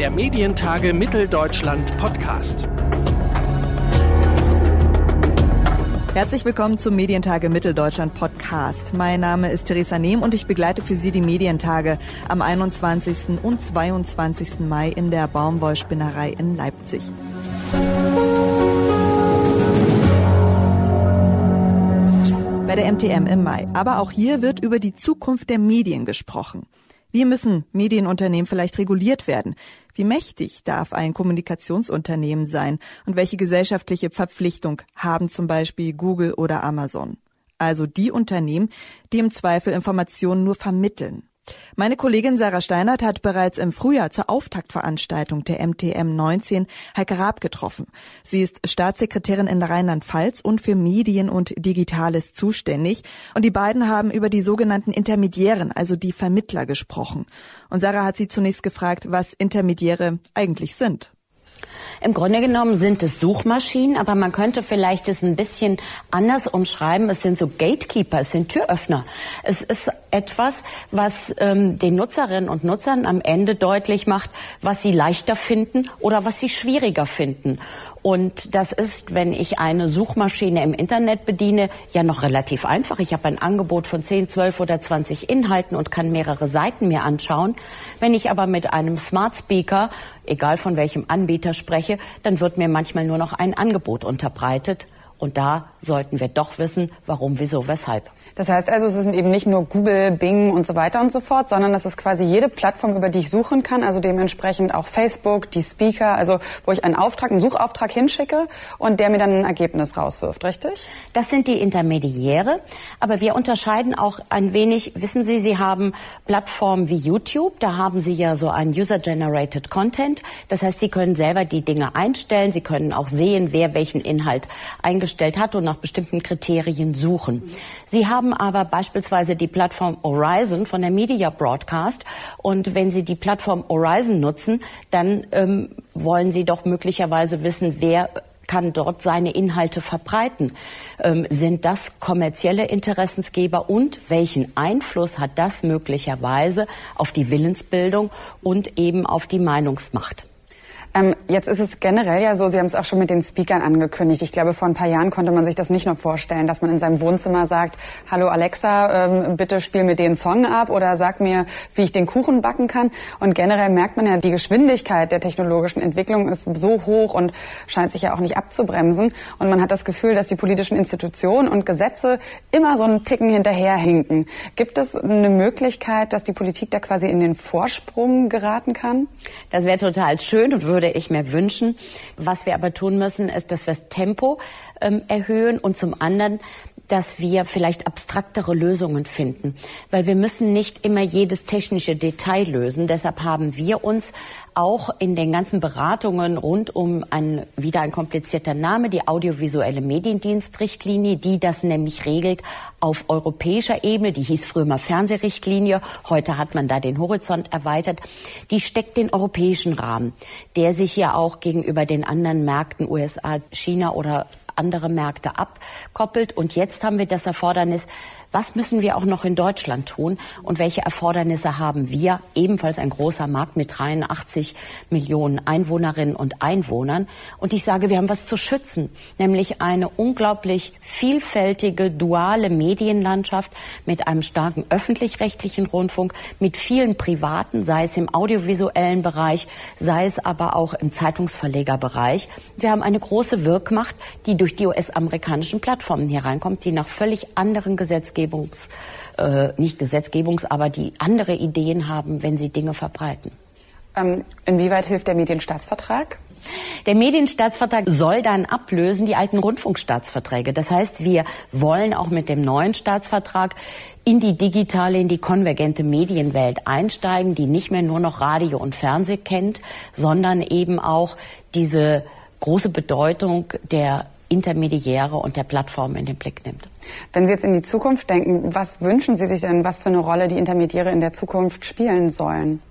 Der Medientage Mitteldeutschland Podcast. Herzlich willkommen zum Medientage Mitteldeutschland Podcast. Mein Name ist Theresa Nehm und ich begleite für Sie die Medientage am 21. und 22. Mai in der Baumwollspinnerei in Leipzig. Bei der MTM im Mai. Aber auch hier wird über die Zukunft der Medien gesprochen. Wie müssen Medienunternehmen vielleicht reguliert werden? Wie mächtig darf ein Kommunikationsunternehmen sein? Und welche gesellschaftliche Verpflichtung haben zum Beispiel Google oder Amazon? Also die Unternehmen, die im Zweifel Informationen nur vermitteln. Meine Kollegin Sarah Steinert hat bereits im Frühjahr zur Auftaktveranstaltung der MTM 19 Heike Raab getroffen. Sie ist Staatssekretärin in Rheinland-Pfalz und für Medien und Digitales zuständig. Und die beiden haben über die sogenannten Intermediären, also die Vermittler, gesprochen. Und Sarah hat sie zunächst gefragt, was Intermediäre eigentlich sind. Im Grunde genommen sind es Suchmaschinen, aber man könnte vielleicht es ein bisschen anders umschreiben. Es sind so Gatekeeper, es sind Türöffner. Es ist etwas, was ähm, den Nutzerinnen und Nutzern am Ende deutlich macht, was sie leichter finden oder was sie schwieriger finden. Und das ist, wenn ich eine Suchmaschine im Internet bediene, ja noch relativ einfach. Ich habe ein Angebot von 10, 12 oder 20 Inhalten und kann mehrere Seiten mir anschauen. Wenn ich aber mit einem Smart Speaker, egal von welchem Anbieter spreche, dann wird mir manchmal nur noch ein Angebot unterbreitet. Und da sollten wir doch wissen, warum, wieso, weshalb. Das heißt also, es sind eben nicht nur Google, Bing und so weiter und so fort, sondern das ist quasi jede Plattform, über die ich suchen kann, also dementsprechend auch Facebook, die Speaker, also wo ich einen Auftrag, einen Suchauftrag hinschicke und der mir dann ein Ergebnis rauswirft, richtig? Das sind die Intermediäre, aber wir unterscheiden auch ein wenig, wissen Sie, Sie haben Plattformen wie YouTube, da haben Sie ja so einen User-Generated Content, das heißt, Sie können selber die Dinge einstellen, Sie können auch sehen, wer welchen Inhalt eingestellt hat und nach bestimmten Kriterien suchen. Sie haben haben aber beispielsweise die Plattform Horizon von der Media Broadcast. Und wenn Sie die Plattform Horizon nutzen, dann ähm, wollen Sie doch möglicherweise wissen, wer kann dort seine Inhalte verbreiten. Ähm, sind das kommerzielle Interessensgeber und welchen Einfluss hat das möglicherweise auf die Willensbildung und eben auf die Meinungsmacht? Ähm, jetzt ist es generell ja so, Sie haben es auch schon mit den Speakern angekündigt. Ich glaube, vor ein paar Jahren konnte man sich das nicht nur vorstellen, dass man in seinem Wohnzimmer sagt, hallo Alexa, ähm, bitte spiel mir den Song ab oder sag mir, wie ich den Kuchen backen kann. Und generell merkt man ja, die Geschwindigkeit der technologischen Entwicklung ist so hoch und scheint sich ja auch nicht abzubremsen. Und man hat das Gefühl, dass die politischen Institutionen und Gesetze immer so einen Ticken hinterherhinken. Gibt es eine Möglichkeit, dass die Politik da quasi in den Vorsprung geraten kann? Das wäre total schön und würde würde ich mir wünschen. Was wir aber tun müssen, ist, dass wir das Tempo ähm, erhöhen und zum anderen, dass wir vielleicht abstraktere Lösungen finden, weil wir müssen nicht immer jedes technische Detail lösen. Deshalb haben wir uns auch in den ganzen Beratungen rund um ein, wieder ein komplizierter Name, die audiovisuelle Mediendienstrichtlinie, die das nämlich regelt auf europäischer Ebene, die hieß früher mal Fernsehrichtlinie, heute hat man da den Horizont erweitert, die steckt den europäischen Rahmen, der sich ja auch gegenüber den anderen Märkten USA, China oder andere Märkte abkoppelt. Und jetzt haben wir das Erfordernis, was müssen wir auch noch in Deutschland tun und welche Erfordernisse haben wir? Ebenfalls ein großer Markt mit 83 Millionen Einwohnerinnen und Einwohnern. Und ich sage, wir haben was zu schützen, nämlich eine unglaublich vielfältige, duale Medienlandschaft mit einem starken öffentlich-rechtlichen Rundfunk, mit vielen privaten, sei es im audiovisuellen Bereich, sei es aber auch im Zeitungsverlegerbereich. Wir haben eine große Wirkmacht, die durch die US-amerikanischen Plattformen hier reinkommt, die nach völlig anderen Gesetzgebungen Gesetzgebungs, äh, nicht Gesetzgebungs, aber die andere Ideen haben, wenn sie Dinge verbreiten. Ähm, inwieweit hilft der Medienstaatsvertrag? Der Medienstaatsvertrag soll dann ablösen die alten Rundfunkstaatsverträge. Das heißt, wir wollen auch mit dem neuen Staatsvertrag in die digitale, in die konvergente Medienwelt einsteigen, die nicht mehr nur noch Radio und Fernsehen kennt, sondern eben auch diese große Bedeutung der Intermediäre und der Plattformen in den Blick nimmt. Wenn Sie jetzt in die Zukunft denken, was wünschen Sie sich denn, was für eine Rolle die Intermediäre in der Zukunft spielen sollen?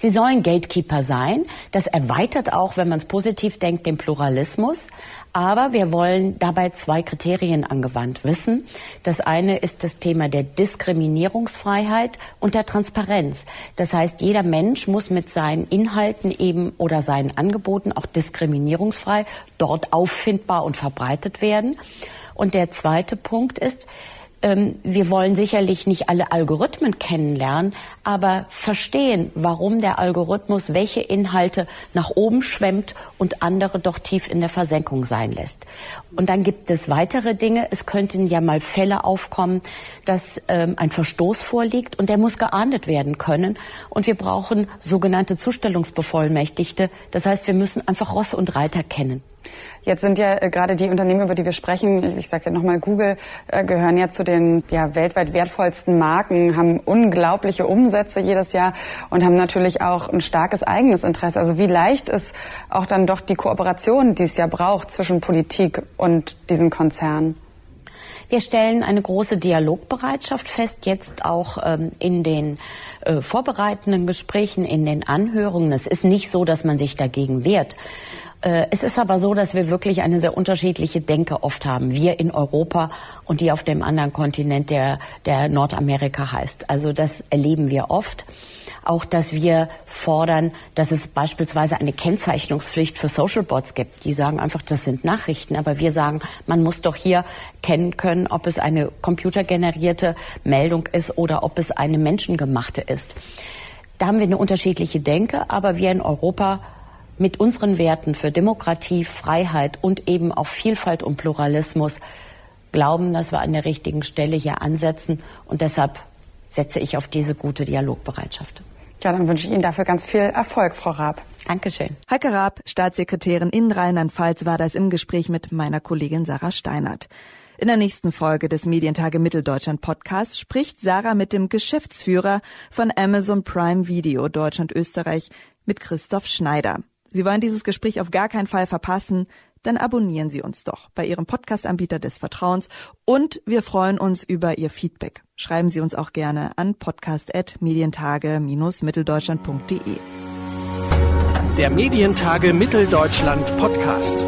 Sie sollen Gatekeeper sein. Das erweitert auch, wenn man es positiv denkt, den Pluralismus. Aber wir wollen dabei zwei Kriterien angewandt wissen. Das eine ist das Thema der Diskriminierungsfreiheit und der Transparenz. Das heißt, jeder Mensch muss mit seinen Inhalten eben oder seinen Angeboten auch diskriminierungsfrei dort auffindbar und verbreitet werden. Und der zweite Punkt ist, wir wollen sicherlich nicht alle Algorithmen kennenlernen, aber verstehen, warum der Algorithmus welche Inhalte nach oben schwemmt und andere doch tief in der Versenkung sein lässt. Und dann gibt es weitere Dinge. Es könnten ja mal Fälle aufkommen, dass ähm, ein Verstoß vorliegt und der muss geahndet werden können. Und wir brauchen sogenannte Zustellungsbevollmächtigte. Das heißt, wir müssen einfach Ross und Reiter kennen. Jetzt sind ja äh, gerade die Unternehmen, über die wir sprechen, ich sage ja nochmal Google, äh, gehören ja zu den ja, weltweit wertvollsten Marken, haben unglaubliche Umsätze jedes Jahr und haben natürlich auch ein starkes eigenes Interesse. Also wie leicht ist auch dann doch die Kooperation, die es ja braucht zwischen Politik und diesen Konzernen? Wir stellen eine große Dialogbereitschaft fest, jetzt auch ähm, in den äh, vorbereitenden Gesprächen, in den Anhörungen. Es ist nicht so, dass man sich dagegen wehrt. Äh, es ist aber so, dass wir wirklich eine sehr unterschiedliche Denke oft haben. Wir in Europa und die auf dem anderen Kontinent, der, der Nordamerika heißt. Also das erleben wir oft. Auch, dass wir fordern, dass es beispielsweise eine Kennzeichnungspflicht für Social Bots gibt. Die sagen einfach, das sind Nachrichten. Aber wir sagen, man muss doch hier kennen können, ob es eine computergenerierte Meldung ist oder ob es eine menschengemachte ist. Da haben wir eine unterschiedliche Denke, aber wir in Europa mit unseren Werten für Demokratie, Freiheit und eben auch Vielfalt und Pluralismus glauben, dass wir an der richtigen Stelle hier ansetzen. Und deshalb setze ich auf diese gute Dialogbereitschaft. Ja, dann wünsche ich Ihnen dafür ganz viel Erfolg, Frau Raab. Dankeschön. Heike Raab, Staatssekretärin in Rheinland-Pfalz, war das im Gespräch mit meiner Kollegin Sarah Steinert. In der nächsten Folge des Medientage Mitteldeutschland Podcasts spricht Sarah mit dem Geschäftsführer von Amazon Prime Video Deutschland Österreich mit Christoph Schneider. Sie wollen dieses Gespräch auf gar keinen Fall verpassen, dann abonnieren Sie uns doch bei Ihrem Podcast-Anbieter des Vertrauens und wir freuen uns über Ihr Feedback. Schreiben Sie uns auch gerne an podcast.medientage-mitteldeutschland.de. Der Medientage Mitteldeutschland Podcast.